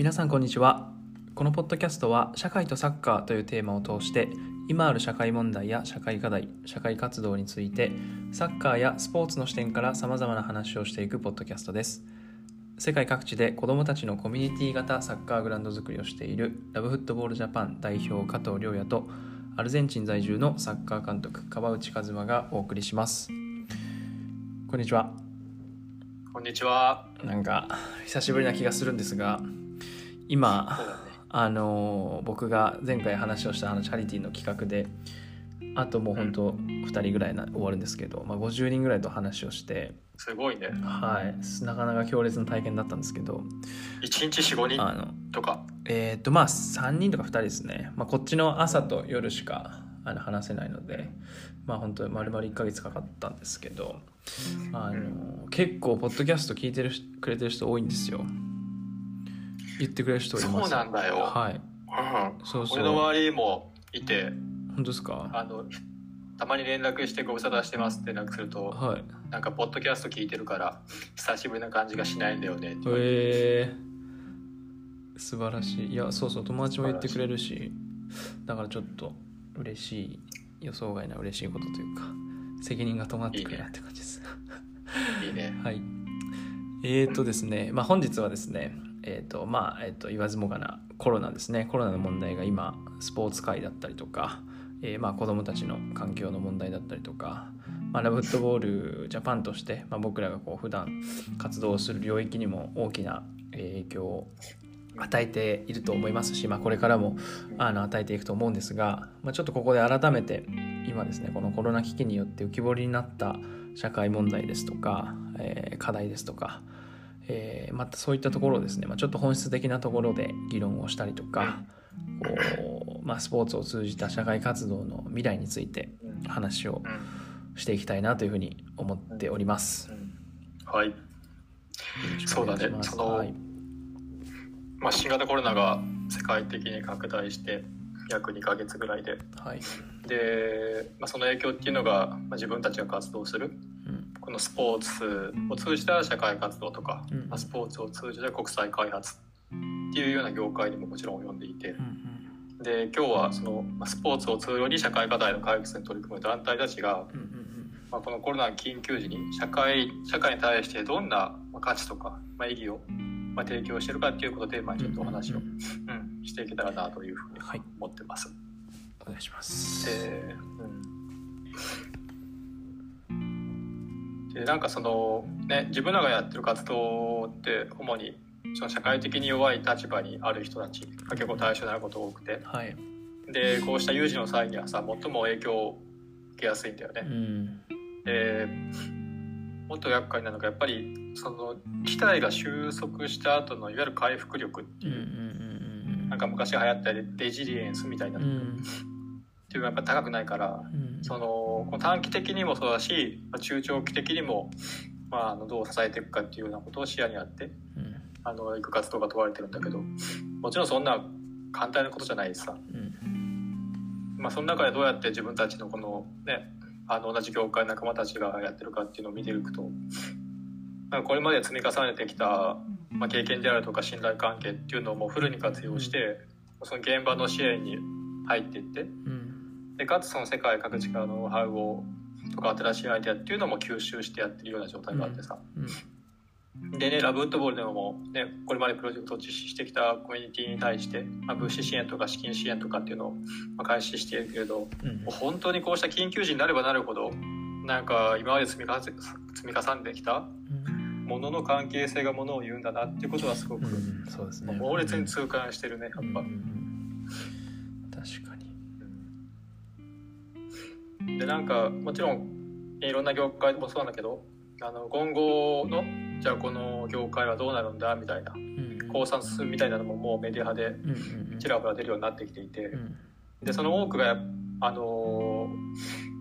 皆さんこんにちは。このポッドキャストは社会とサッカーというテーマを通して今ある社会問題や社会課題社会活動についてサッカーやスポーツの視点からさまざまな話をしていくポッドキャストです。世界各地で子どもたちのコミュニティ型サッカーグラウンド作りをしているラブフットボールジャパン代表加藤亮也とアルゼンチン在住のサッカー監督川内和馬がお送りします。こんにちは。こんにちは。なんか久しぶりな気がするんですが今ね。あの僕が前回話をしたあのチャリティーの企画であともう本当2人ぐらいな終わるんですけど、まあ、50人ぐらいと話をしてすごいね。はいなかなか強烈な体験だったんですけど一日四五人あのとか？えっ、とまあ3人とか2人ですね、まあ、こっちの朝と夜しかあの話せないのでまあ本当丸々1ヶ月かかったんですけどあの結構ポッドキャスト聞いてるしくれてる人多いんですよ言ってくれる人いますそうなんだよ。はい。うん。そうそう。俺の周りもいて、本当ですか？あのたまに連絡してご無沙汰してますって連絡すると、はい。なんかポッドキャスト聞いてるから久しぶりな感じがしないんだよね。え。ー、素晴らしい。いやそうそう友達も言ってくれるしだからちょっと嬉しい予想外な嬉しいことというか責任が伴ってくるなって感じです。いいね。はい。えーとですねまあ本日はですねえーとまあえー、と言わずもがなコロナですね。コロナの問題が今スポーツ界だったりとか、えーまあ子どもたちの環境の問題だったりとか、まあ、ラブットボールジャパンとして、まあ、僕らがこう普段活動する領域にも大きな影響を与えていると思いますし、まあ、これからもあの与えていくと思うんですが、まあ、ちょっとここで改めて今ですねこのコロナ危機によって浮き彫りになった社会問題ですとか、えー課題ですとか、えーまたそういったところをですね、まあ、ちょっと本質的なところで議論をしたりとかこう、まあ、スポーツを通じた社会活動の未来についてうん。話をうんしていきたいなというふうに思っております。うん。はい。そうだね。そのはい。まあ新型コロナが世界的に拡大して約2ヶ月ぐらいで、はい。で、まあ、その影響っていうのが、まあ、自分たちが活動するうんこのスポーツを通じた社会活動とか、うんまあスポーツを通じた国際開発っていうような業界にももちろん及んでいて。うんで今日はそのまあスポーツを通じに社会課題の解決に取り組む団体たちが、うんうんうん。まあ、このコロナの緊急時に社会社会に対してどんなまあ価値とか、まあ、意義をまあ提供しているかっていうことをテーマにちょっとお話を、うんうん、していけたらなというふうにはい。思ってます。お願いします。で,、うん、でなんかそのね自分らがやってる活動って主にその社会的に弱い立場にある人たちが結構対象になることが多くて。はい、でこうした有事の際にはさ最も影響を受けやすいんだよね。うん。でもっと厄介なのがやっぱりその事態が収束した後のいわゆる回復力ってう。んうんいう、うん。なんか昔流行ったレレジリエンスみたいな。うんうんていうのがやっぱ高くないからうん。その短期的にもそうだしまあ中長期的にも、まあ、あのどう支えていくかっていうようなことを視野にあってうん。あの行く活動が問われてるんだけどもちろんそんな簡単なことじゃないしさ、うん。まあ、その中でどうやって自分たちのこのねあの同じ業界の仲間たちがやってるかっていうのを見ていくとなんかこれまで積み重ねてきた、まあ、経験であるとか信頼関係っていうのをもうフルに活用して、その現場の支援に入っていってうんでかつその世界各地からのノウハウをとか新しいアイデアっていうのも吸収してやってるような状態があってさ、うん。でねラブフットボールでもねこれまでプロジェクトを実施してきたコミュニティに対して、まあ、物資支援とか資金支援とかっていうのを、まあ、開始しているけれどうん本当にこうした緊急時になればなるほどなんか今まで積み重ね積み重ねてきたものの関係性がものを言うんだなっていうことはすごくうん。そうですね。猛烈に痛感してるねやっぱ。うんうん。確かにでなんかもちろんいろんな業界もそうなんだけどあの今後のじゃあこの業界はどうなるんだみたいなうん考察みたいなのももうメディアでちらほら出るようになってきていて。うん。でその多くがあの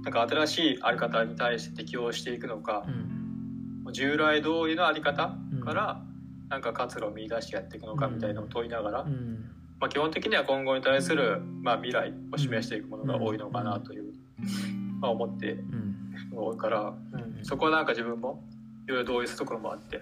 なんか新しいあり方に対して適応していくのかうん。従来通りのあり方からなんか活路を見出してやっていくのかみたいなのを問いながら、うん。まあ、基本的には今後に対する、まあ、未来を示していくものが多いのかなという、まあ、思ってうん多いから、うんそこはなんか自分もいろいろ同意するところもあって、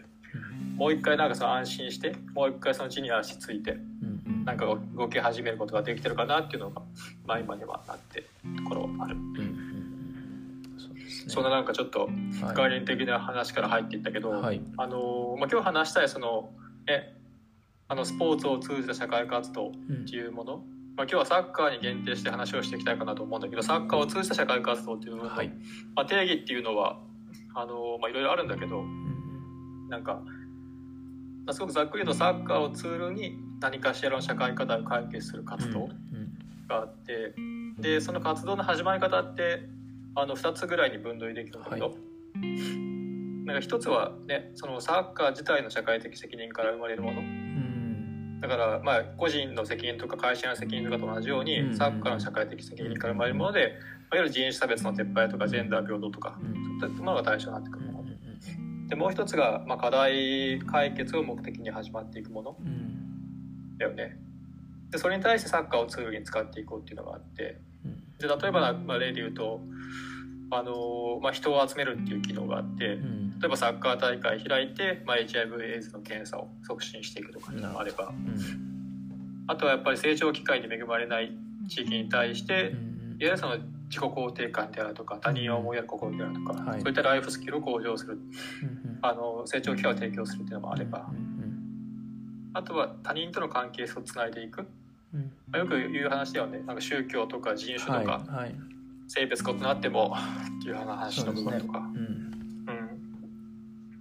もう一回なんかその安心してもう一回その地に足ついてうんうんなんか動き始めることができてるかなっていうのが、まあ、今にはなってるところある。うんうんうん。そんななんかちょっとはい。概念的な話から入っていったけど、はい。あのまあ、今日話したいその、ね、あのスポーツを通じた社会活動うんっていうもの、まあ、今日はサッカーに限定して話をしていきたいかなと思うんだけどサッカーを通じた社会活動っていうのの、はい。まあ、定義っていうのはあの、まあ、いろいろあるんだけどうんなんか、まあ、すごくざっくり言うとサッカーをツールに何かしらの社会課題を解決する活動うんがあって、でその活動の始まり方ってあの2つぐらいに分類できるんだけど、はなんか一つはねそのサッカー自体の社会的責任から生まれるもの。うんだからまあ個人の責任とか会社の責任とかと同じように、うんサッカーの社会的責任から生まれるもので、いわゆる人種差別の撤廃とかジェンダー平等とか、うんそういったものが対象になってくうんるもの。でもう一つが、まあ、課題解決を目的に始まっていくもの。うん。だよね。でそれに対してサッカーをツールに使っていこうっていうのがあって。うん。で例えばな、まあ、例で言うとあの、まあ、人を集めるっていう機能があってうん例えばサッカー大会開いて、まあ、HIV エイズの検査を促進していくとかっていうのがあれば。うん。あとはやっぱり成長機会に恵まれない地域に対してうん。いわゆるその自己肯定感であるとか他人を思いやる心であるとか、はい。そういったライフスキルを向上するうんあの成長機会を提供するっていうのもあれば、うんあとは他人との関係性をつないでいく、うん。まあよく言う話だよね。なんか宗教とか人種とか、はい。はい。性別異なってもっていう話の部分とか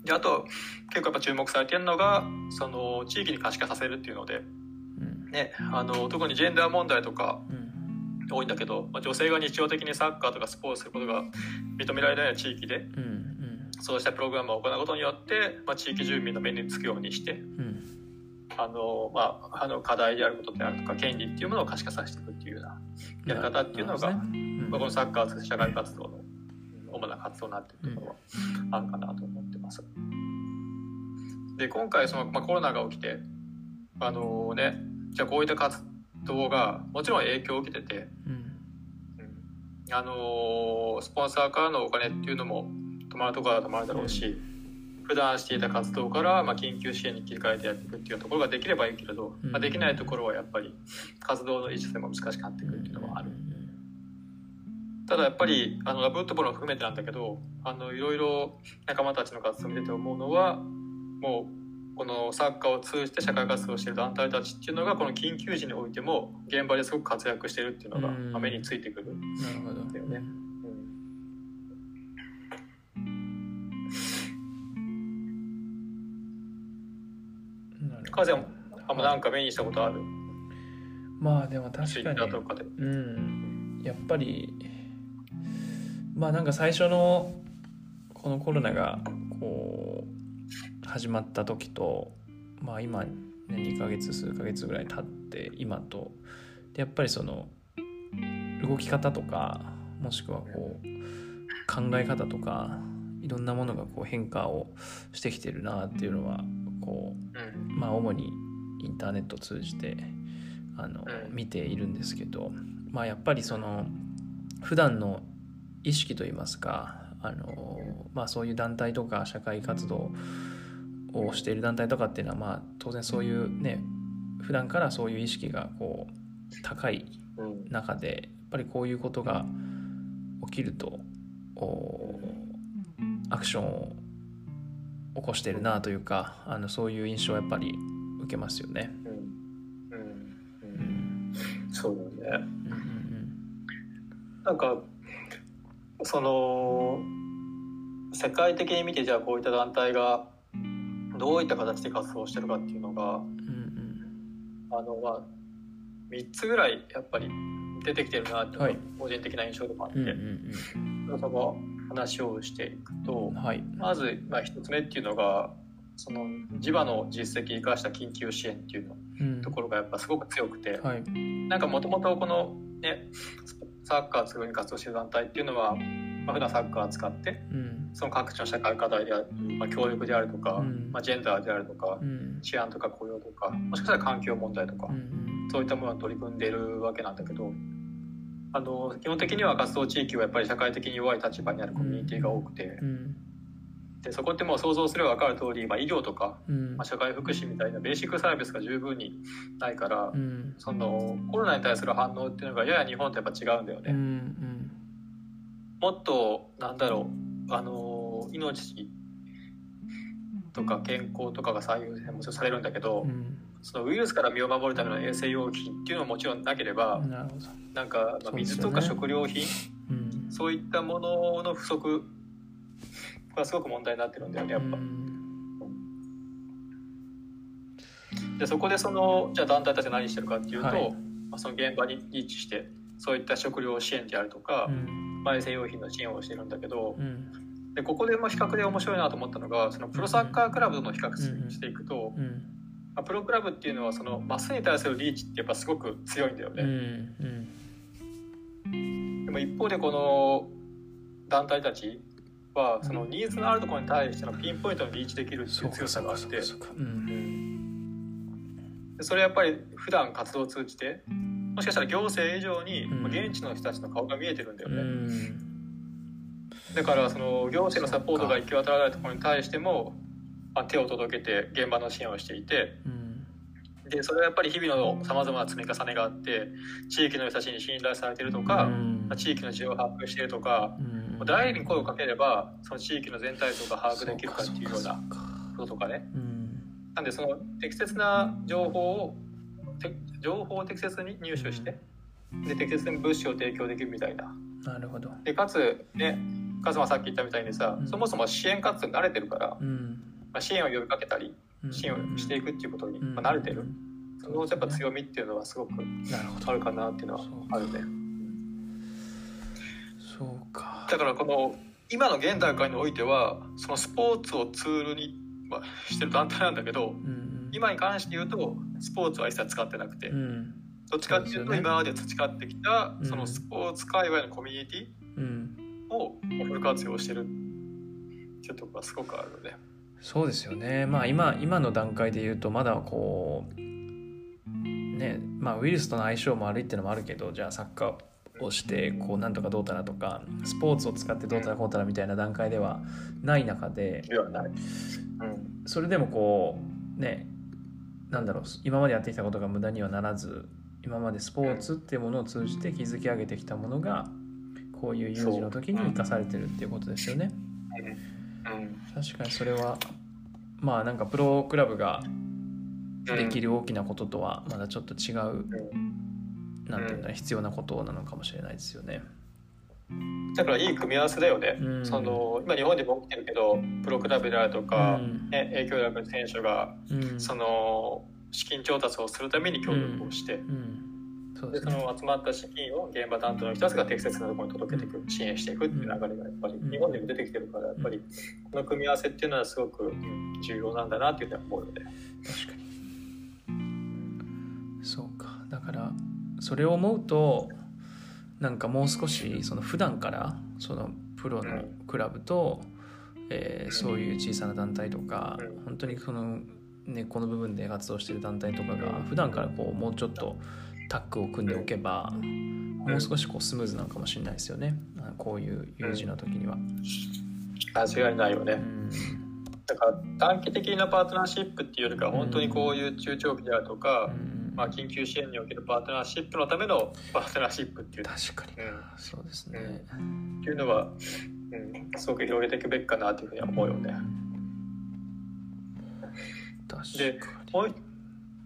であと結構やっぱ注目されてるのがその地域に可視化させるっていうので、うん。ね、あの特にジェンダー問題とかうん。多いんだけど、まあ、女性が日常的にサッカーとかスポーツすることが認められない地域でうんうん。そうしたプログラムを行うことによって、まあ、地域住民の目につくようにしてうん。あの、まあ、あの課題であることであるとか権利っていうものを可視化させていくっていうようなやり方っていうのが、ね。うん。まあこのサッカー社会活動のうん主な活動になっているところはあるかなと思ってます。で今回その、まあ、コロナが起きてあのねじゃあこういった活動がもちろん影響を受けてて、うんうんあのスポンサーからのお金っていうのも止まるところは止まるだろうし普段していた活動から、まあ、緊急支援に切り替えてやっていくっていうところができればいいけれど、うんまあ、できないところはやっぱり活動の維持性も難しくなってくるっていうのはある。ただやっぱりあのラブウッドボールも含めてなんだけどあのいろいろ仲間たちの活動を見てて思うのはもうこのサッカーを通じて社会活動をしている団体たちっていうのがこの緊急時においても現場ですごく活躍しているっていうのが、目についてくる。なるほど。だよねカもあんまなんか目にしたことある？まあでも確かに。うん。やっぱりまあなんか最初のこのコロナがこう始まった時とまあ今、ね、2ヶ月数ヶ月ぐらい経って今とでやっぱりその動き方とかもしくはこう考え方とかいろんなものがこう変化をしてきてるなっていうのはこううん。まあ、主にインターネットを通じてあの、うん。見ているんですけど、まあ、やっぱりその普段の意識といいますかあの、まあ、そういう団体とか社会活動をしている団体とかっていうのは、まあ、当然そういうね普段からそういう意識がこう高いうん中でやっぱりこういうことが起きるとおアクションを起こしてるなというかあのそういう印象はやっぱり受けますよね。うん。うん。ううん。んそうだよね。うん。なんかその世界的に見てじゃあこういった団体がどういった形で活動してるかっていうのがうんうん。あのまあ3つぐらいやっぱり出てきてるなっていう個人的な印象でもあって、うんうんその話をしていくとうんはい。まずまあ1つ目っていうのがその地場の実績を生かした緊急支援っていうのうん。ところがやっぱすごく強くて、はい。なんかもともとこのねサッカーをすぐに活動してる団体っていうのは、まあ、普段サッカーを使ってうん。その各地の社会課題である、まあ、教育であるとか、うん。まあ、ジェンダーであるとかうん。治安とか雇用とかもしかしたら環境問題とか、うん。そういったものに取り組んでいるわけなんだけどあの基本的には活動地域はやっぱり社会的に弱い立場にあるコミュニティが多くてうんでそこってもう想像すれば分かる通り、まあ、医療とか、うん。まあ、社会福祉みたいなベーシックサービスが十分にないから、うん。そのコロナに対する反応っていうのがやや日本とやっぱ違うんだよね。うんうん。もっとなんだろうあの命とか健康とかが最優先もちろんされるんだけど、うん。そのウイルスから身を守るための衛生用品っていうのはもちろんなければ、なんか、まあ、水とか食料品うん。そういったものの不足がすごく問題になってるんだよねやっぱ。う。ん。でそこでそのじゃあ団体たちは何してるかっていうと、はい。まあ、その現場にリーチしてそういった食料支援であるとか、うん。まあ衛生用品の支援をしてるんだけど、うん。でここでも比較で面白いなと思ったのがそのプロサッカークラブとの比較うん。していくと、うん。まあ、プロクラブっていうのはそのマスに対するリーチってやっぱすごく強いんだようん。ね。うん。でも一方でこの団体たちはそのニーズのあるところに対してのピンポイントにリーチできるっていう強さがあって。それやっぱり普段活動を通じてもしかしたら行政以上に現地の人たちの顔が見えてるんだようね。ん。だからその行政のサポートが行き渡らないところに対してもまあ手を届けて現場の支援をしていてうん。でそれはやっぱり日々のさまざまな積み重ねがあって地域の人たちに信頼されてるとか、地域の事情を把握してるとか、うん誰に声をかければその地域の全体像が把握できるかっていうようなこととかね。うんなんでその適切な情報をて情報を適切に入手して、で適切に物資を提供できるみたいな。なるほど。でかつねカズマさっき言ったみたいにさ、うん。そもそも支援活動に慣れてるから、うん。まあ、支援を呼びかけたりうん。支援をしていくっていうことに、うんまあ、慣れてる、そのやっぱ強みっていうのはすごくあるかなっていうのはあるねそうか。だからこの今の現段階においてはそのスポーツをツールに、まあ、してる団体なんだけどうん今に関して言うとスポーツは一切使ってなくて、うん。どっちかっていうと今まで培ってきたうん。そのスポーツ界隈のコミュニティうん。をフル活用してるっていうところがすごくあるので。そうですよね。まあ今今の段階で言うとまだこうねまあウイルスとの相性も悪いっていうのもあるけどじゃあサッカーをしてこうなんとかどうたらとかスポーツを使ってどうたらこうたらみたいな段階ではない中でではない。うんそれでもこうねなんだろう今までやってきたことが無駄にはならず今までスポーツっていうものを通じて築き上げてきたものがこういう有事の時に生かされてるっていうことですよね。うん確かにそれはまあなんかプロクラブができる大きなこととはまだちょっと違う、なんていうんだ必要なことなのかもしれないですよね。だからいい組み合わせだよね。うんその今日本でも起きてるけどプロクラブであるとか、うんね、影響力の選手がうんその資金調達をするために協力をして、うん、そうでですそね。の集まった資金を現場担当の人たちが適切なところに届けていく、支援していくっていう流れがやっぱりうん日本でも出てきてるからやっぱりこの組み合わせっていうのはすごくうん重要なんだなっていうふうに思うので。確かに。そうか。だからそれを思うとなんかもう少しその普段からそのプロのクラブと、えーそういう小さな団体とか、うん本当にその根っこの部分で活動してる団体とかが普段からこうもうちょっとタッグを組んでおけば、もう少しこうスムーズなのかもしれないですよね。あこういう有事の時には。間違いないよね。うんだから短期的なパートナーシップっていうよりか本当にこういう中長期であるとか、うんまあ、緊急支援におけるパートナーシップのためのパートナーシップっていう確かにな、うんそうですね。っていうのは、うん、すごく広げていくべきかなというふうには思うよね。確でかに。もう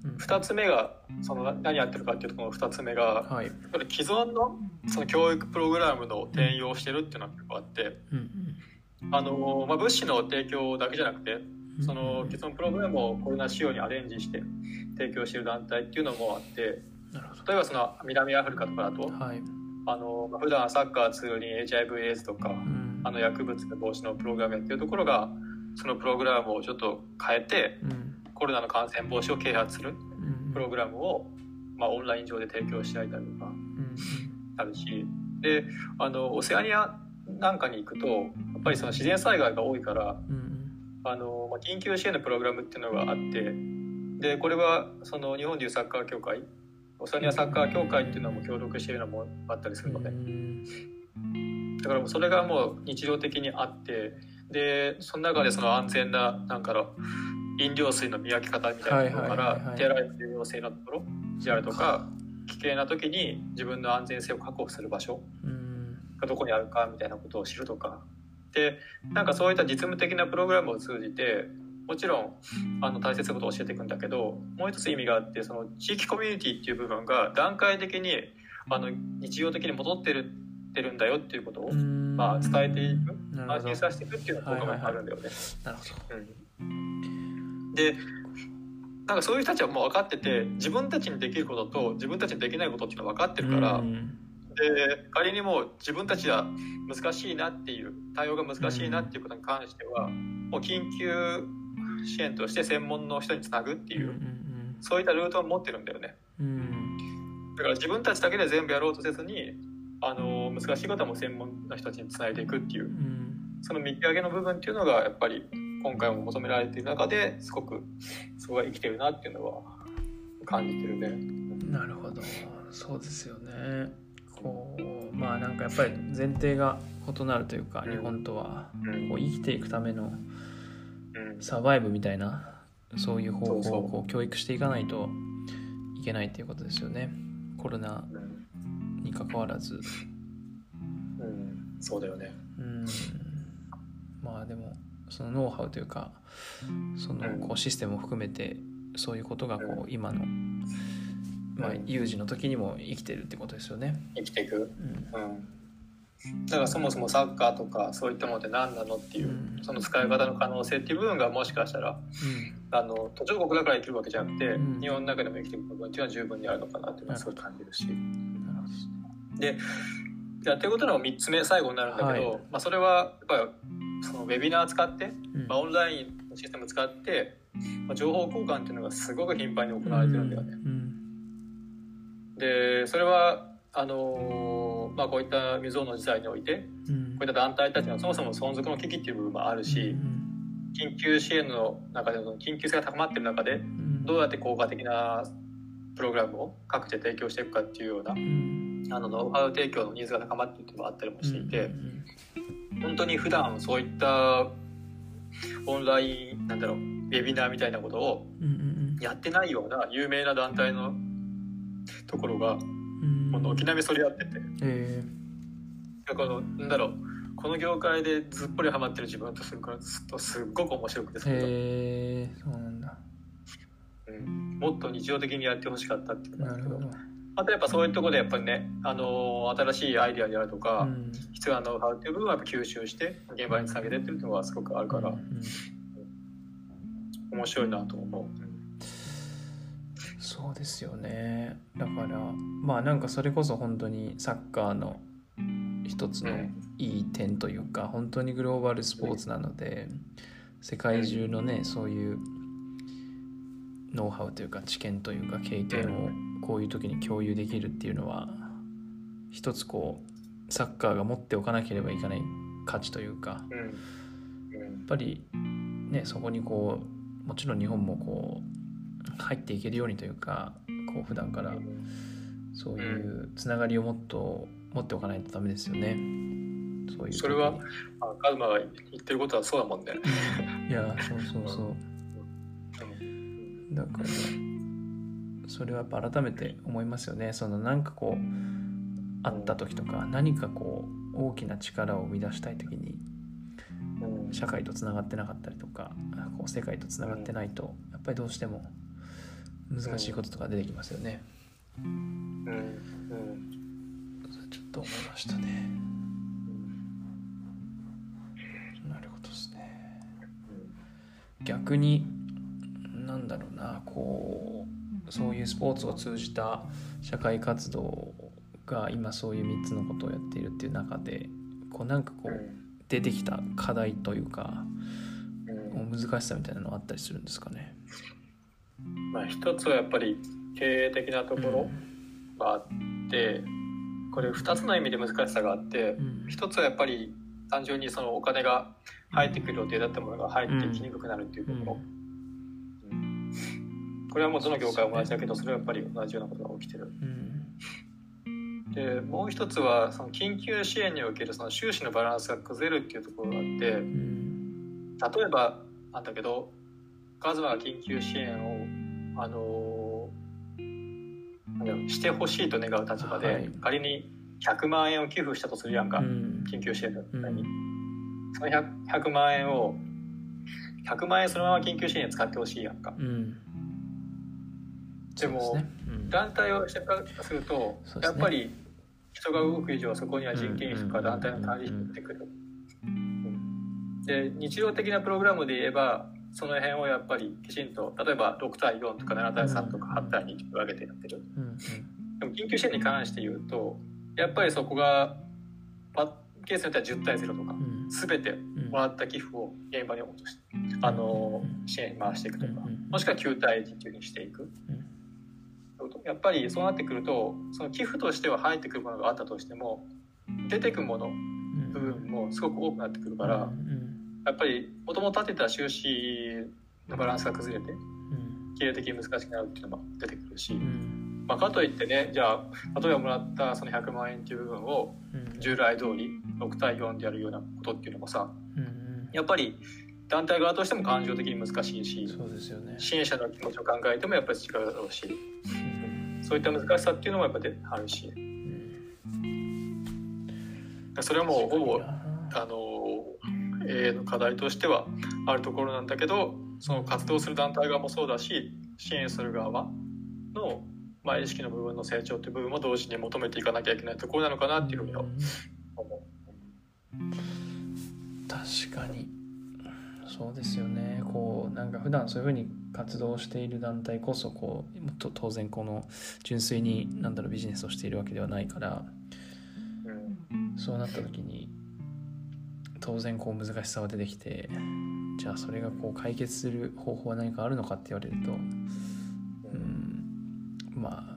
うん2つ目がその何やってるかっていうところの2つ目がはい。既存のその教育プログラムの転用してるっていうのが結構あってうんあの、まあ、物資の提供だけじゃなくてうんその既存プログラムをコロナ仕様にアレンジして提供してる団体っていうのもあって例えばその南アフリカとかだとど。はい。あのまあ普段サッカー通に HIV/AIDS とかうん。あの薬物防止のプログラムやってるところがそのプログラムをちょっと変えてうん。コロナの感染防止を啓発するうん。プログラムを、まあ、オンライン上で提供してあげたりとかうん。あるし。であのオセアニアなんかに行くとやっぱりその自然災害が多いからうんあの、まあ、緊急支援のプログラムっていうのがあってでこれはその日本でいうサッカー協会オセアニアサッカー協会っていうのも協力しているのもあったりするのでうんだからもうそれがもう日常的にあってでその中でその安全ななんかの飲料水の見分け方みたいなところから手洗いの重要性のところであるとか危険な時に自分の安全性を確保する場所うんがどこにあるかみたいなことを知るとかでなんかそういった実務的なプログラムを通じてもちろんあの大切なことを教えていくんだけどもう一つ意味があってその地域コミュニティっていう部分が段階的にあの日常的に戻ってるってるんだよっていうことを、うん。まあ、伝えていく安心させていくっていうのが効果があるんだよね。なるほど。うんでなんかそういう人たちはもう分かってて自分たちにできることと自分たちにできないことっていうのは分かってるから、うんで仮にもう自分たちは難しいなっていう対応が難しいなっていうことに関しては、もう緊急支援として専門の人につなぐっていう、うんそういったルートを持ってるんだよね。うん。うんだから自分たちだけで全部やろうとせずにあの難しいことはもう専門の人たちにつないでいくっていううん。その見極めの部分っていうのがやっぱり今回も求められている中ですごくそこが生きてるなっていうのは感じてるね。なるほど。そうですよねまあなんかやっぱり前提が異なるというか、うん。日本とはうん。こう生きていくためのうん。サバイブみたいなそういう方法をこう教育していかないといけないっていうことですよね。コロナうんに関わらず。うん。そうだよね。うん。まあでもそのノウハウというかそのうん。こうシステムを含めてそういうことがこう今の、まあうん、有事の時にも生きてるってことですよね。生きていく。うん。うん。だからそもそもサッカーとかそういったものって何なのっていう、うん。その使い方の可能性っていう部分がもしかしたらあの途上国だから生きるわけじゃなくて、うん。日本の中でも生きていく部分っていうのは十分にあるのかなっていうのはすごい感じるし。でやってることの3つ目最後になるんだけど、はい。まあ、それはやっぱりそのウェビナー使って、うん。まあ、オンラインのシステム使って、まあ、情報交換っていうのがすごく頻繁に行われてるんだよね。うんでそれはあのーまあ、こういった未曾有の事態においてうん。こういった団体たちのそもそも存続の危機っていう部分もあるし、緊急支援の中での緊急性が高まっている中でうん。どうやって効果的なプログラムを各地で提供していくかっていうようなうん。あのノウハウ提供のニーズが高まっているっていうのもあったりもしていて、うん本当に普段そういったオンラインなんだろうウェビナーみたいなことをやってないような有名な団体のところが軒並みそれやってて。えだからなんだろう。この業界でずっぽりハマってる自分とするからすとすっごく面白くてー、それがえー、そうなんだ。うん、もっと日常的にやってほしかったっていうのがあるけど。なるほど、あとやっぱそういうところでやっぱりね、あのー新しいアイディアであるとか、うん。必要なノウハウっていう部分はやっぱ吸収して現場につなげてっていうのがすごくあるから。うんうん。面白いなと思う。そうですよね。だからまあなんかそれこそ本当にサッカーの一つのいい点というか本当にグローバルスポーツなので世界中のねそういうノウハウというか知見というか経験をこういう時に共有できるっていうのは一つこうサッカーが持っておかなければいけない価値というかやっぱりねそこにこうもちろん日本もこう入っていけるようにというかこう普段からそういうつながりをもっと持っておかないとダメですよね。そういうそれはあカズマが言ってることはそうだもんね。いやそうそうそう。うん。だからそれはやっぱ改めて思いますよね。そのなんかこうあった時とか何かこう大きな力を生み出したい時にうん。社会とつながってなかったりとかこう世界とつながってないとやっぱりどうしても難しいこととか出てきますよね。うんうんちょっと思いましたね。なるほどですね。逆になんだろうなこうそういうスポーツを通じた社会活動が今そういう3つのことをやっているっていう中でこうなんかこううん出てきた課題というかうん難しさみたいなのはあったりするんですかね？まあ一つはやっぱり経営的なところがあってこれ2つの意味で難しさがあってうん。一つはやっぱり単純にそのお金が入ってくる予定だったものが入ってきにくくなるっていうところ、うん。これはもうどの業界も同じだけどそれはやっぱり同じようなことが起きてる。うん。でもう一つはその緊急支援におけるその収支のバランスが崩れるっていうところがあってうん。例えばなんだけどカズマが緊急支援をあのなんだろうしてほしいと願う立場で、はい。仮に100万円を寄付したとするやんか、うん。緊急支援のために、うその 100, 100万円を100万円そのまま緊急支援に使ってほしいやんか。うん。でも団体をしてからすると、やっぱり人が動く以上そこには人件費とか団体の管理費が出てくる。で日常的なプログラムで言えばその辺をやっぱりきちんと例えば6対4とか7対3とか8対2とか分けてやってる。うんでも緊急支援に関して言うとやっぱりそこがパケースによっては10対0とかうん。全てうんもらった寄付を現場に落としてあの支援に回していくとかもしくは9対1っていうふうにしていく。やっぱりそうなってくるとその寄付としては入ってくるものがあったとしても出てくものうん。部分もすごく多くなってくるからうんやっぱりもともと立てた収支のバランスが崩れてうん。経営的に難しくなるっていうのも出てくるし、うん。まあ、かといってねじゃあ例えばもらったその100万円っていう部分をうん。従来通り6対4でやるようなことっていうのもさうんやっぱり団体側としても感情的に難しいしそうですよね。支援者の気持ちを考えてもやっぱり違うだろうしうん。そういった難しさっていうのもやっぱりあるし。それはもうほぼあの永遠の課題としてはあるところなんだけどその活動する団体側もそうだし支援する側の、まあ、意識の部分の成長という部分も同時に求めていかなきゃいけないところなのかなっていうふうには思確かに。そうですよね。こうなんか普段そういうふうに活動している団体こそこうもっと当然この純粋になんだろうビジネスをしているわけではないから。う。うん。そうなった時に当然こう難しさは出てきてじゃあそれがこう解決する方法は何かあるのかって言われるとうんまあ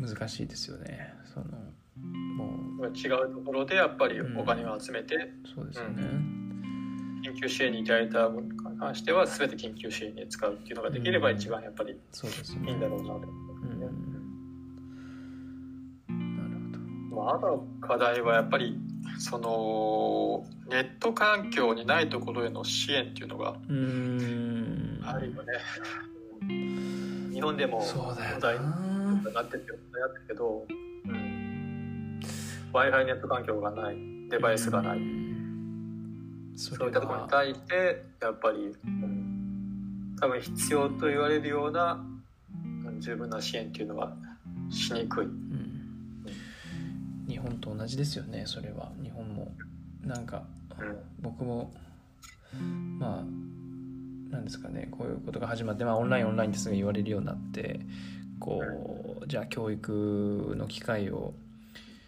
難しいですよね。そのも違うところでやっぱりお金を集めてうそうですよね、緊急支援にいただいた分に関しては全て緊急支援に使うっていうのができれば一番やっぱりいいんだろうなと思うんうね。なるほど。まあ、あとの課題はやっぱりそのネット環境にないところへの支援っていうのがあるよね。日本でも問題にななってるけど、うん、Wi-Fi ネット環境がない。デバイスがない、そそういったところに対してやっぱり、うん、多分必要と言われるようなうん十分な支援っていうのはしにくい。日本と同じですよねそれは。日本も。なんか僕もまあなんですかねこういうことが始まって、まあ、オンラインオンラインってすぐ言われるようになってこうじゃあ教育の機会を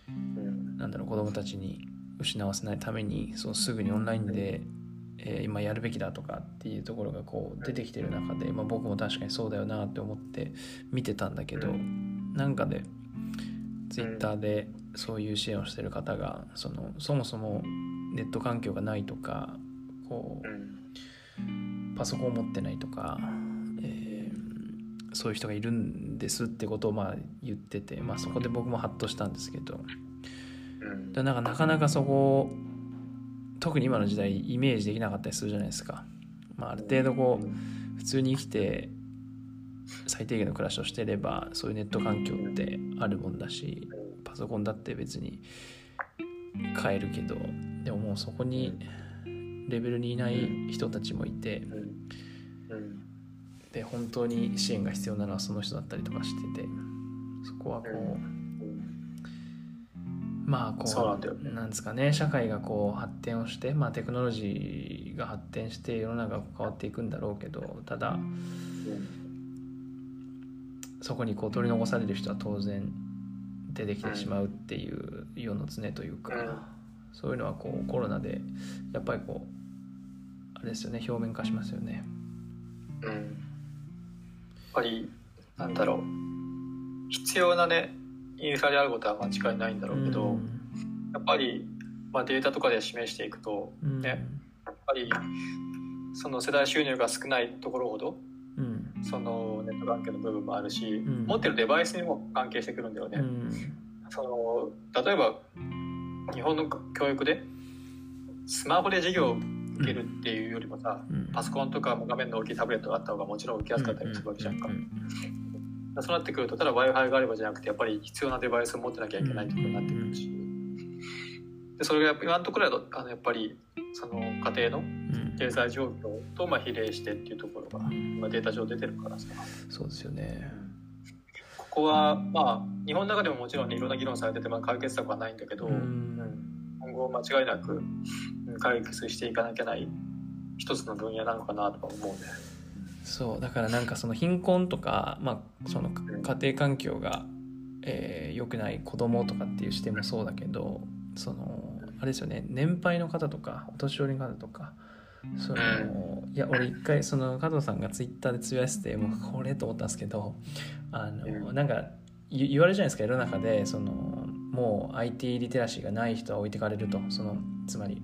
うんなんだろう子どもたちに失わせないためにそうすぐにオンラインで、えー今やるべきだとかっていうところがこう出てきてる中で、まあ、僕も確かにそうだよなって思って見てたんだけどなんかでツイッターでそういう支援をしてる方がそのそもそもネット環境がないとかこうパソコンを持ってないとか、えーそういう人がいるんですってことをまあ言ってて、まあ、そこで僕もハッとしたんですけど。でなんかなかなかそこ特に今の時代イメージできなかったりするじゃないですか、まあ、ある程度こう普通に生きて最低限の暮らしをしてればそういうネット環境ってあるもんだしパソコンだって別に買えるけどでももうそこにレベルにいない人たちもいてで本当に支援が必要なのはその人だったりとかしててそこはこううんまあこうなんですかね社会がこう発展をして、まあ、テクノロジーが発展して世の中が変わっていくんだろうけどただそこにこう取り残される人は当然出てきてしまうっていう世の常というか、うん。そういうのはこうコロナでやっぱりこうあれですよね表面化しますよね。うん。やっぱりなんだろう。必要なねインフラであることは間違いないんだろうけど、うん。やっぱり、まあ、データとかで示していくとうん。ねやっぱりその世代収入が少ないところほどうんそのネット関係の部分もあるし、ん。持ってるデバイスにも関係してくるんだよね。うん。その例えば日本の教育でスマホで授業受けるっていうよりもさ、うん。パソコンとか画面の大きいタブレットがあった方がもちろん受けやすかったりするわけじゃんか、うんそうなってくるとただ w i f i があればじゃなくてやっぱり必要なデバイスを持ってなきゃいけないってことになってくるし、でそれがやっぱ今のところだとあのやっぱりその家庭のうん。経済状況とまあ比例してっていうところが今データ上出てるからさ。そうですよね。ここはまあ日本の中でももちろんねいろんな議論されてて、まあ、解決策はないんだけど、うん今後間違いなくうん解決していかなきゃない一つの分野なのかなとは思うね。そうだからなんかその貧困とか、まあ、その家庭環境が、えー良くない子供とかっていう視点もそうだけどそのあれですよね年配の方とかお年寄りの方とかそのいや俺一回その加藤さんがツイッターでつぶやいててもうこれと思ったんですけどあのなんか言言われるじゃないですか世の中でそのもう IT リテラシーがない人は置いてかれるとそのつまり、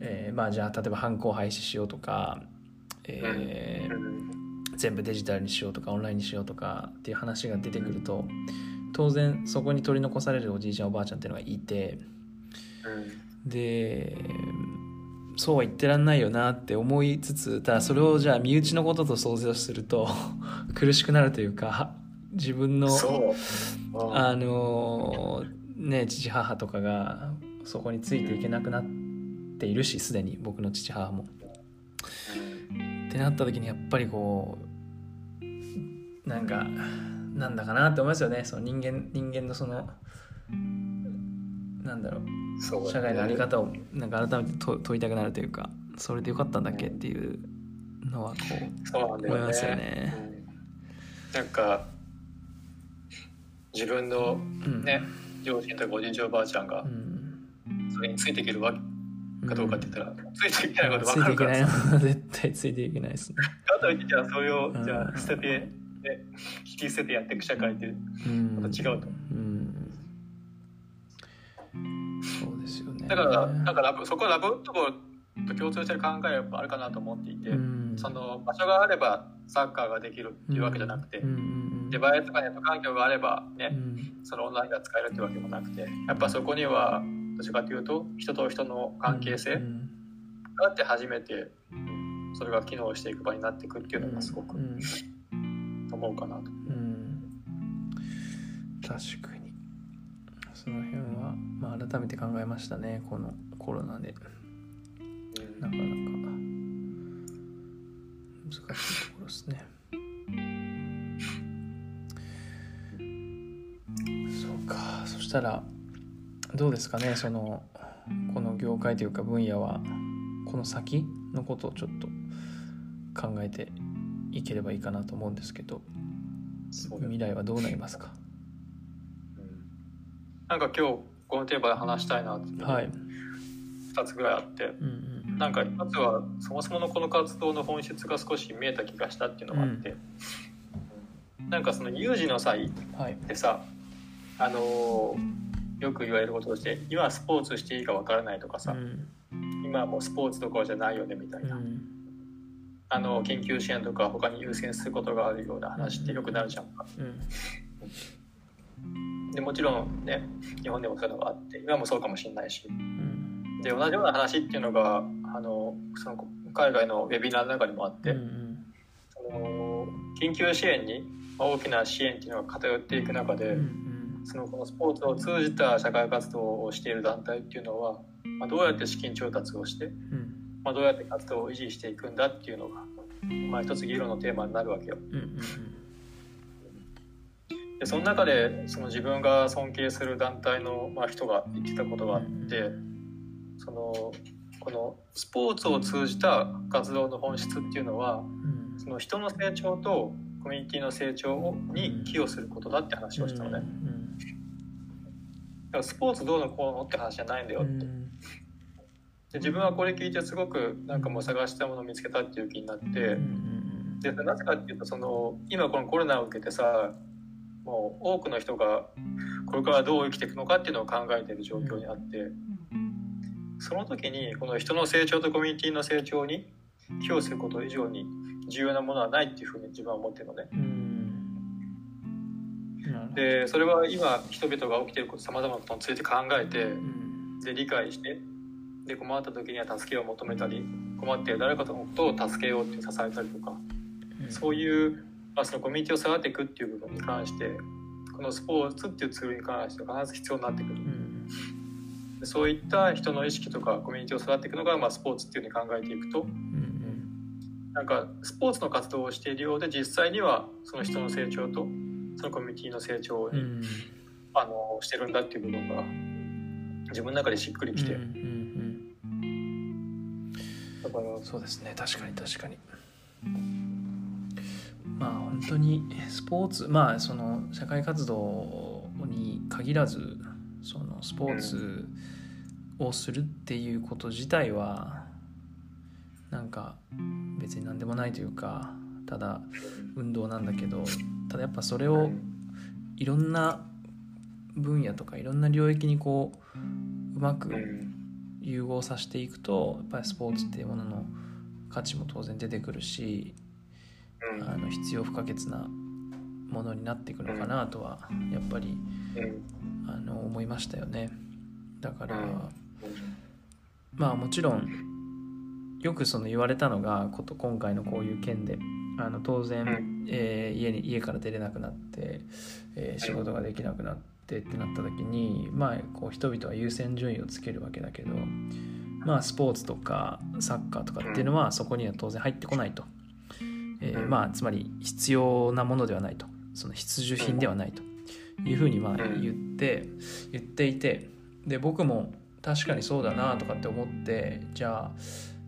えーまあじゃあ例えば犯行廃止しようとか、えーうん。全部デジタルにしようとかオンラインにしようとかっていう話が出てくると当然そこに取り残されるおじいちゃんおばあちゃんっていうのがいてでそうは言ってらんないよなって思いつつただそれをじゃあ身内のことと想像すると 苦しくなるというか自分のあのね父母とかがそこについていけなくなっているしすでに僕の父母も。ってなった時にやっぱりこうなんかなんだかなって思いますよね。その人間人間のそのなんだろう。そう社会の在り方をなんか改めて問問いたくなるというかそれでよかったんだっけ？っていうのはこそう思いますよね。うん。なんか自分のう、うん、ね両親とかおじいちゃんおばあちゃんがうん、それについていけるわけかどうかって言ったら、ついていけないこと分かるから。絶対ついていけないですね。あとじゃあそれをうんじゃあ捨てて、ね、引き捨ててやっていく社会ってうん。また違うと。うんそうですよね。だからだからラブそこはラブとこと共通してる考えがやっぱあるかなと思っていて、うん。その場所があればサッカーができるっていうわけじゃなくて、うんうんデバイスとかネット環境があればね、うん。そのオンラインが使えるっていうわけもなくてやっぱそこにはどちらかというと人と人の関係性うんがあって初めてそれが機能していく場になっていくっていうのがすごくうん。思うかなと。うん。確かにその辺は、まあ、改めて考えましたねこのコロナで。なかなか難しいところですね。そうか。そしたらどうですかねそのこの業界というか分野はこの先のことをちょっと考えていければいいかなと思うんですけど未来はどうなりますか？うんなんか今日このテーマで話したいなって。はい、2つぐらいあって。うんうん、なんか一つはそもそものこの活動の本質が少し見えた気がしたっていうのがあって、なんかその有事の際はい。でさあのーよく言われることとして今スポーツしていいかわからないとかさ、うん。今はもうスポーツどころじゃないよねみたいな、うん。あの研究支援とか他に優先することがあるような話ってよくなるじゃんか。うんでもちろんね日本でもそういうのがあって今もそうかもしれないし。うん。で同じような話っていうのがあのその海外のウェビナーの中にもあって、うんその緊急支援にまあ大きな支援っていうのが偏っていく中で、うんそのこのスポーツを通じた社会活動をしている団体っていうのは、まあ、どうやって資金調達をして、うん。まあ、どうやって活動を維持していくんだっていうのが、まあ、一つ議論のテーマになるわけよ。うんうんでその中でその自分が尊敬する団体の、まあ、人が言ってたことがあってそのこのスポーツを通じた活動の本質っていうのはうん。その人の成長とコミュニティの成長をに寄与することだって話をしたのね。だからスポーツどうのこうのって話じゃないんだようって。ん。で自分はこれ聞いてすごくなんかもう探したものを見つけたっていう気になって。うん。でなぜかっていうとその今このコロナを受けてさもう多くの人がこれからどう生きていくのかっていうのを考えている状況にあってその時にこの人の成長とコミュニティの成長に寄与すること以上に重要なものはないっていうふうに自分は思ってるのね。でそれは今人々が起きているさまざまなことについて考えてうん。で理解してで困った時には助けを求めたり困っている誰かのことを助けようって支えたりとか、そういう、まあ、そのコミュニティを育てていくっていう部分に関してこのスポーツっていうツールに関しては必ず必要になってくる。うん。でそういった人の意識とかコミュニティを育てていくのが、まあ、スポーツっていうふうに考えていくとうんなんかスポーツの活動をしているようで実際にはその人の成長とそのコミュニティの成長を、うん。うんあのしてるんだっていう部分が自分の中でしっくりきて、だからうんそうですね。確かに確かにまあ本当にスポーツまあその社会活動に限らずそのスポーツをするっていうこと自体はなんか別に何でもないというかただ運動なんだけどただやっぱそれをいろんな分野とかいろんな領域にこううまく融合させていくとやっぱりスポーツっていうものの価値も当然出てくるしあの必要不可欠なものになっていくのかなとはやっぱりうん。あの思いましたよね。だから、うん。まあもちろんよくその言われたのがこと今回のこういう件であの当然、うん。えー家に家から出れなくなって、えー仕事ができなくなってってなった時にまあこう人々は優先順位をつけるわけだけどまあスポーツとかサッカーとかっていうのはそこには当然入ってこないと、えーうん。まあつまり必要なものではないと。その必需品ではないと。いうふうにまあうん。言って言っていて。で僕も確かにそうだなとかって思ってじゃあ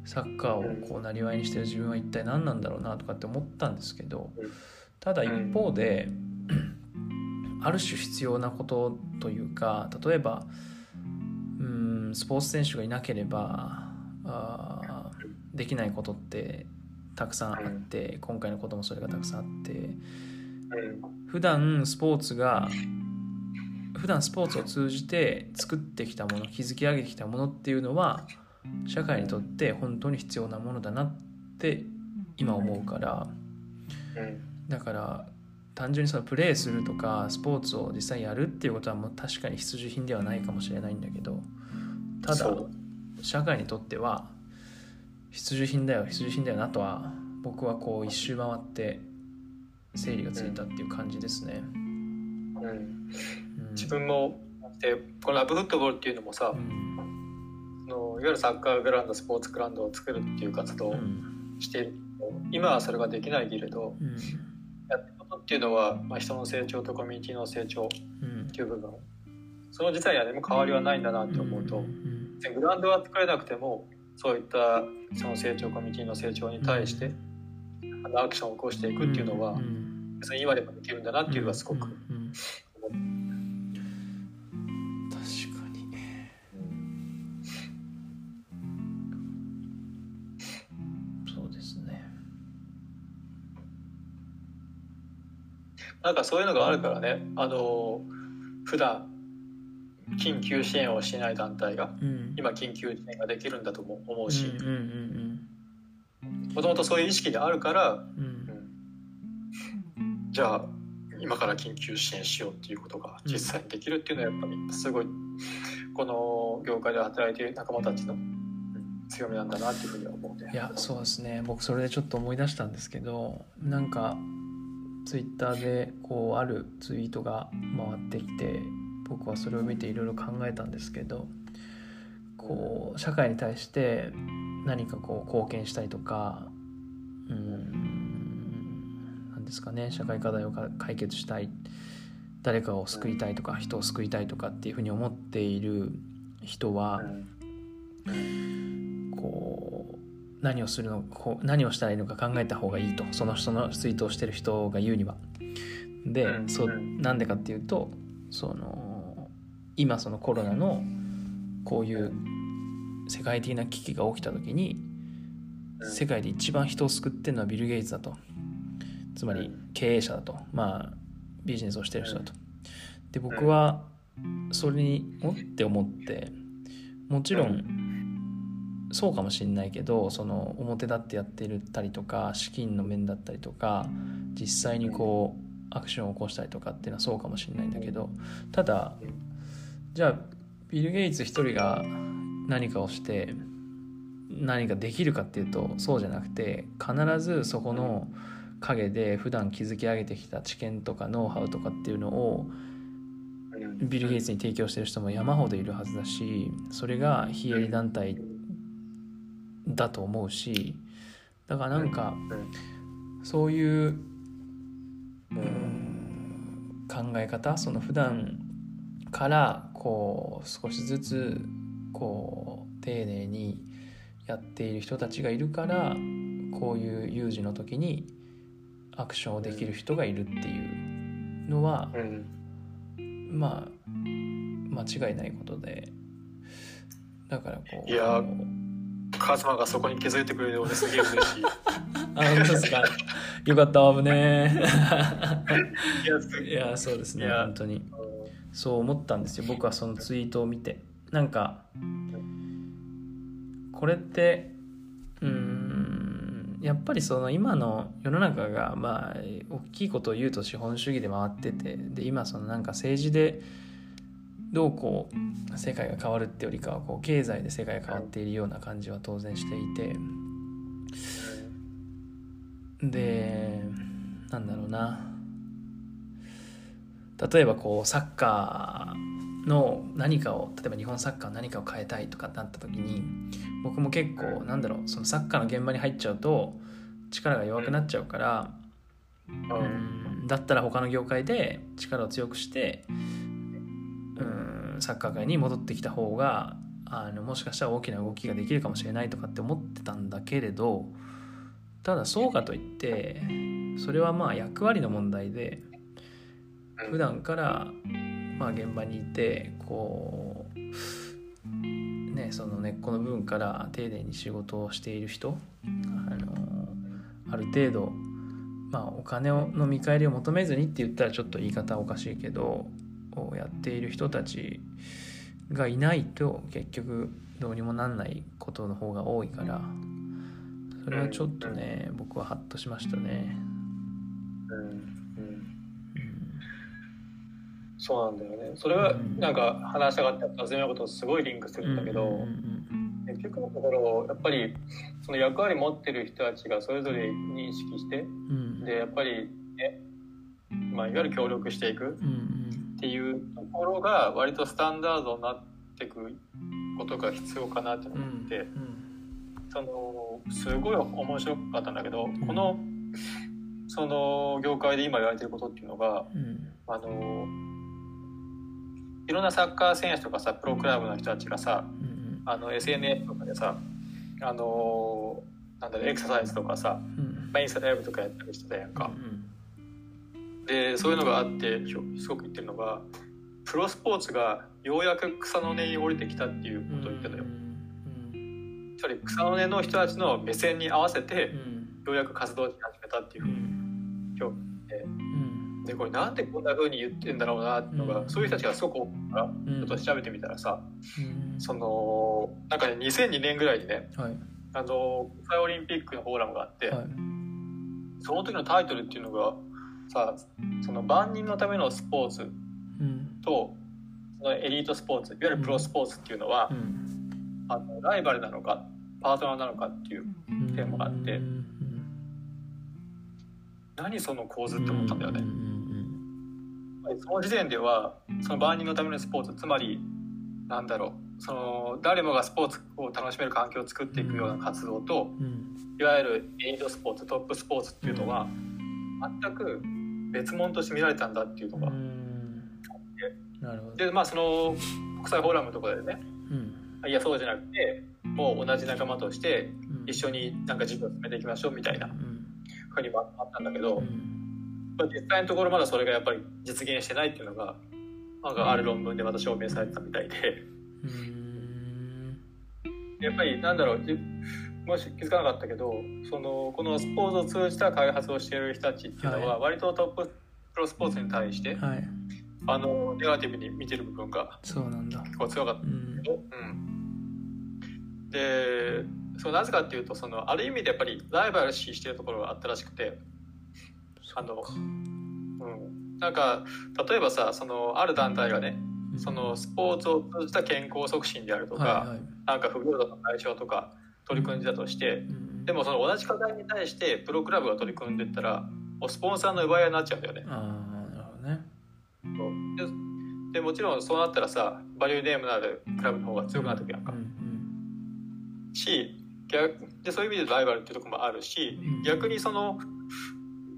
サッカーをこうなりわいにしてる自分は一体何なんだろうなとかって思ったんですけどうん。ただ一方である種必要なことというか例えばうんスポーツ選手がいなければできないことってたくさんあって今回のこともそれがたくさんあってうん普段スポーツが普段スポーツを通じて作ってきたもの築き上げてきたものっていうのは社会にとって本当に必要なものだなって今思うからうん。だから単純にそのプレーするとかスポーツを実際やるっていうことはもう確かに必需品ではないかもしれないんだけどただ社会にとっては必需品だよ必需品だよなとは僕はこう一周回って整理がついたっていう感じですね。うん。うん。自分もでこのラブフットボールっていうのもさ、うん。そのいわゆるサッカーグラウンドスポーツグラウンドを作るっていう活動をうん。している、今はそれができないけれどうん。やってることっていうのは、まあ、人の成長とコミュニティの成長っうん。ていう部分。その自体には何も変わりはないんだなって思うと、ん。別にグラウンドは作れなくてもそういったその成長コミュニティの成長に対して、あのアクションを起こしていくっていうのは、うん別に今でもできるんだなっていうのがすごく確かに。そうですね。なんかそういうのがあるからね。あの普段緊急支援をしない団体がうん。今緊急支援ができるんだとも思うし。もともとそういう意識であるから、じゃあ今から緊急支援しようっていうことが実際にできるっていうのはやっぱりすごいこの業界で働いている仲間たちのうん強みなんだなっていうふうには思うんでいやそうですね。僕それでちょっと思い出したんですけどなんかツイッターでこうあるツイートが回ってきて僕はそれを見ていろいろ考えたんですけどこう社会に対して何かこう貢献したりとかうーんなんですかね社会課題をか解決したい誰かを救いたいとか人を救いたいとかっていうふうに思っている人はこう何をするのこう何をしたらいいのか考えた方がいいとその人のツイートをしてる人が言うには。で、うんそうなんでかっていうとその今そのコロナのこういう世界的な危機が起きた時にうん。世界で一番人を救ってるのはビル・ゲイツだと。つまり経営者だと。まあビジネスをしてる人だと。で僕はそれにおって思ってもちろんそうかもしれないけどその表立ってやってるたりとか資金の面だったりとか実際にこうアクションを起こしたりとかっていうのはそうかもしれないんだけどただじゃあビル・ゲイツ一人が何かをして何かできるかっていうとそうじゃなくて必ずそこの陰で普段築き上げてきた知見とかノウハウとかっていうのをビル・ゲイツに提供してる人も山ほどいるはずだしそれが非営利団体だと思うしだからなんかそういうう考え方その普段からこう少しずつこう丁寧にやっている人たちがいるからこういう有事の時にアクションをできる人がいるっていうのは、まあ間違いないことで。だからこういやカズマがそこに気づいてくれるようですげえ嬉しい。あ本当ですか？よかった危ねえ。いやそうですね本当にそう思ったんですよ。僕はそのツイートを見て。なんかこれってうんやっぱりその今の世の中がまあ大きいことを言うと資本主義で回っててで今そのなんか政治でどうこう世界が変わるってよりかはこう経済で世界が変わっているような感じは当然していて。でなんだろうな例えばこうサッカーの何かを例えば日本サッカーの何かを変えたいとかってなった時に僕も結構なんだろうそのサッカーの現場に入っちゃうと力が弱くなっちゃうから、うんだったら他の業界で力を強くしてうんサッカー界に戻ってきた方があのもしかしたら大きな動きができるかもしれないとかって思ってたんだけれどただそうかといってそれはまあ役割の問題で普段からまあ現場にいてこうねその根っこの部分から丁寧に仕事をしている人あのある程度まあお金の見返りを求めずにって言ったらちょっと言い方おかしいけどをやっている人たちがいないと結局どうにもなんないことの方が多いからそれはちょっとね僕はハッとしましたね。そうなんだよね。それはなんか話したかった初めのこととすごいリンクするんだけど、結局のところやっぱりその役割持ってる人たちがそれぞれ認識して、うん、でやっぱりね、まあ、いわゆる協力していく、っていうところが割とスタンダードになっていくことが必要かなって思って、そのすごい面白かったんだけど、うん、このその業界で今言われてることっていうのが、あのいろんなサッカー選手とかさプロクラブの人たちがさ、あの SNS とかでさあのなんだろうエクササイズとかさ、まあ、インスタライブとかやったりしてたやんか。でそういうのがあってすごく言ってるのがプロスポーツがようやく草の根に降りてきたっていうことを言ってたよ。つまり草の根の人たちの目線に合わせてようやく活動し始めたっていうふうに今日ででこれなんでこんなふうに言ってんだろうなっていうのが、そういう人たちがすごく多いからちょっと調べてみたらさ、そのなんかね2002年ぐらいにね、はい、あの国際オリンピックのフォーラムがあって、はい、その時のタイトルっていうのがさその万人のためのスポーツと、そのエリートスポーツいわゆるプロスポーツっていうのは、あのライバルなのかパートナーなのかっていうテーマがあって、何その構図って思ったんだよね。その時点ではその万人のためのスポーツつまりなんだろうその誰もがスポーツを楽しめる環境を作っていくような活動と、いわゆるエリートスポーツトップスポーツっていうのは、全く別物として見られたんだっていうのがなるほど。でまあその国際フォーラムとかでね、うん、いやそうじゃなくてもう同じ仲間として一緒になんか授業を進めていきましょうみたいなふうにもあったんだけど、うん、実際のところまだそれがやっぱり実現してないっていうのがなんかある論文でまた証明されたみたいで、うん、やっぱりなんだろうもし気づかなかったけどそのこのスポーツを通じた開発をしている人たちっていうのは、割とトッププロスポーツに対して、はい、あのネガティブに見てる部分が結構強かったんだけど、うん、でそうなぜかっていうとそのある意味でやっぱりライバル視してるところがあったらしくてあの、うん、なんか例えばさそのある団体がねそのスポーツを通じた健康促進であるとか、はいはい。なんか不平等の解消とか取り組んでたとしてうん。でもその同じ課題に対してプロクラブが取り組んでいったらスポンサーの奪い合いになっちゃうんだよね。ああなるほどね。ででもちろんそうなったらさバリューネームのあるクラブの方が強くなってくるやんかうん。し逆でそういう意味でライバルっていうところもあるしうん。逆にその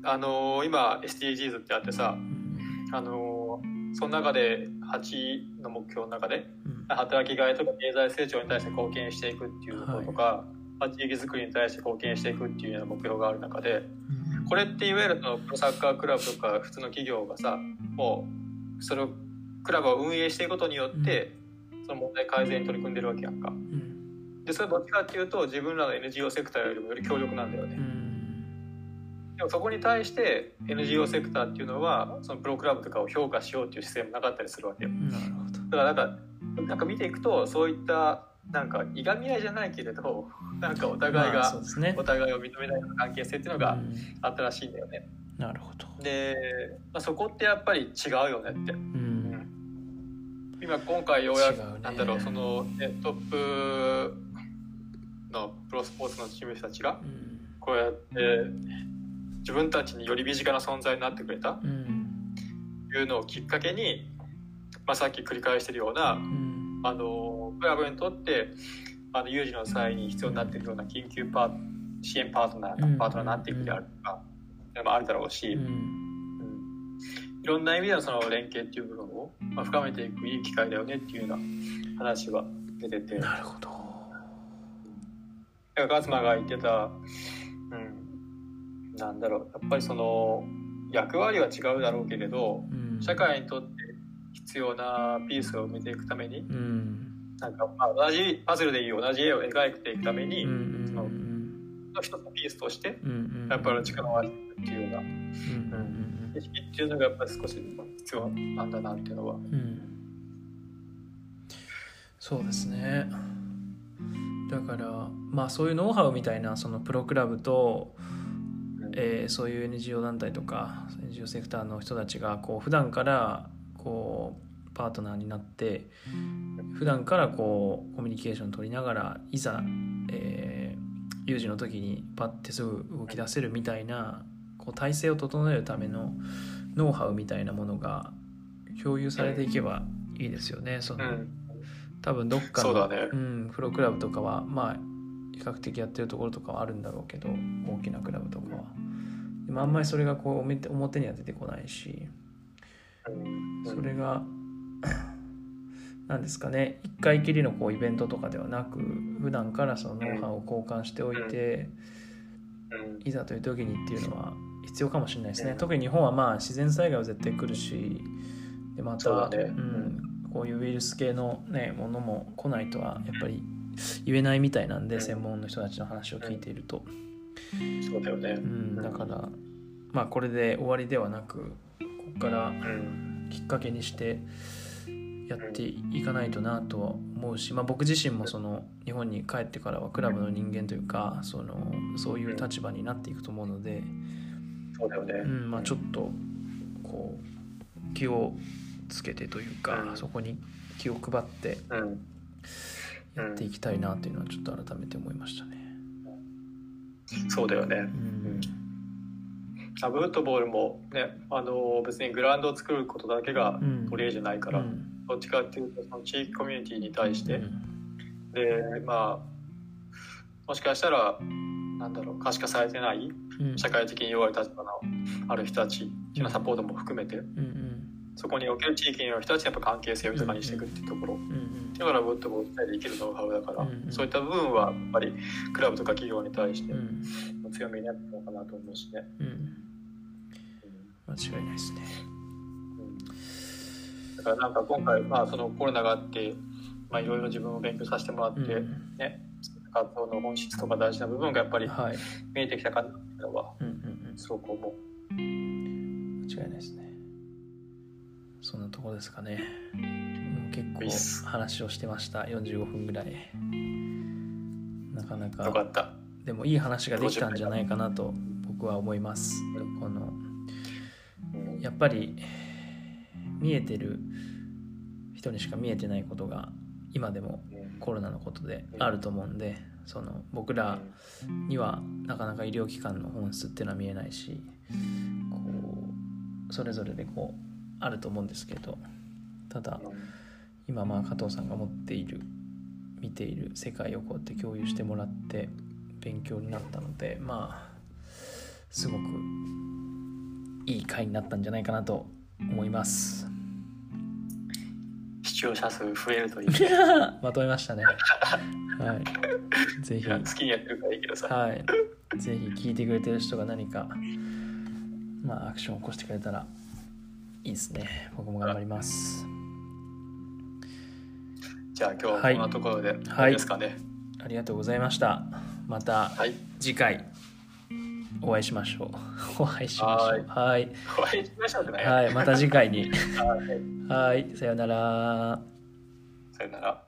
あのー今 SDGs ってあってさうん。あのーその中で8の目標の中でうん。働きがいとか経済成長に対して貢献していくっていうところとか、まあ地域づくりに対して貢献していくっていうような目標がある中でうん。これっていわゆるそのプロサッカークラブとか普通の企業がさもうそれをクラブを運営していくことによって、その問題改善に取り組んでるわけやんか。うん。でそれどっちかっていうと自分らの NGO セクターよりもより強力なんだよね。うんでもそこに対して NGO セクターっていうのはそのプロクラブとかを評価しようっていう姿勢もなかったりするわけよ。なるほど。だからなんかなんか見ていくとそういったなんかいがみ合いじゃないけれどなんかお互いまあが、ね。お互いを認めない関係性っていうのがうん。あったらしいんだよね。なるほど。で、まあ、そこってやっぱり違うよねって。うん。今今回ようやくね。なんだろうその、ね、トップのプロスポーツのチームたちがうん。こうやって自分たちにより身近な存在になってくれた。うん。いうのをきっかけに、まあ、さっき繰り返してるようなうん。あのクラブにとってあの有事の際に必要になっているような緊急パー支援パートナー、うん。パートナーになっていくであるとか、でもあるだろうし、うん。うん。いろんな意味でのその連携っていう部分を、まあ、深めていくいい機会だよねっていうような話は出てて。なるほど。ガツマが言ってた、うん、なんだろう。やっぱりその役割は違うだろうけれどうん。社会にとって必要なピースを埋めていくためにうん。なんかまあ同じパズルでいう同じ絵を描いていくために、うんうんその一つのピースとしてやっぱり力を合わせていくっていうようなうんうん意識っていうのがやっぱり少し必要なんだなっていうのは。そうですね。だからまあそういうノウハウみたいなそのプロクラブと、えーそういう NGO 団体とか NGO セクターの人たちがこう普段からこうパートナーになって普段からこうコミュニケーション取りながらいざ、えー有事の時にパッてすぐ動き出せるみたいなこう体制を整えるためのノウハウみたいなものが共有されていけばいいですよね。そのうん多分どっかのそうだねん、プロクラブとかはまあ比較的やってるところとかはあるんだろうけど大きなクラブとかは。でもあんまりそれがこう表表には出てこないしうんそれが なんですかね。一回きりのこうイベントとかではなく普段からそのノウハウを交換しておいてうんいざという時にっていうのは必要かもしれないですね。うん。特に日本はまあ自然災害は絶対来るしでまたそうん、こういうウイルス系の、ね、ものも来ないとはやっぱり言えないみたいなんで、うん。専門の人たちの話を聞いていると、そうだよね。うん、だからまあこれで終わりではなくここからうんきっかけにしてやっていかないとなとは思うし、まあ、僕自身もその日本に帰ってからはクラブの人間というかそのそういう立場になっていくと思うので、そうだよね。うんまあ、ちょっとこう気をつけてというか、うんそこに気を配ってうんやっていきたいなというのはちょっと改めて思いましたね。そうだよね。うん。あブートボールもね、あの別にグラウンドを作ることだけがうん。取り柄じゃないから、うん。どっちかっていうとその地域コミュニティに対して、うん。でまあもしかしたらなんだろう可視化されてないうん。社会的に弱い立場のある人たちのサポートも含めてそこにおける地域の人たちのやっぱ関係性を豊かにしていくっていうところ、うんうんだからブートボールで生きるノウハウだから、うんうんそういった部分はやっぱりクラブとか企業に対してうん強みになってるのかなと思うしね。うん間違いないですね。だからなんか今回、まあ、そのコロナがあって、まあ、いろいろ自分も勉強させてもらって、うんね、活動の本質とか大事な部分がやっぱりはい。見えてきたかなっていうのはうんうんすごく思う。うん。間違いないですね。そんなところですかね。結構話をしてました。45分ぐらい。なかなよかか、った。でもいい話ができたんじゃないかなと僕は思います。このうんやっぱり見えてる人にしか見えてないことが今でもうんコロナのことであると思うんでその僕らにはなかなか医療機関の本質っていうのは見えないしこうそれぞれでこうあると思うんですけどただ今まあ加藤さんが持っている見ている世界をこうやって共有してもらって勉強になったのでまあすごくいい回になったんじゃないかなと思います。視聴者数増えるといい まとめましたね。はい。ぜひ。好きにやってるからいいけどさ。はい。ぜひ聞いてくれてる人が何かまあアクションを起こしてくれたらいいですね。僕も頑張ります。じゃあ今日はこんなところで、はい。いいですかね。ありがとうございました。またはい。次回お会いしましょう。お会いしましょう。はい。お会いしましょうってねはい。また次回に。はい。はい。さようなら。さよなら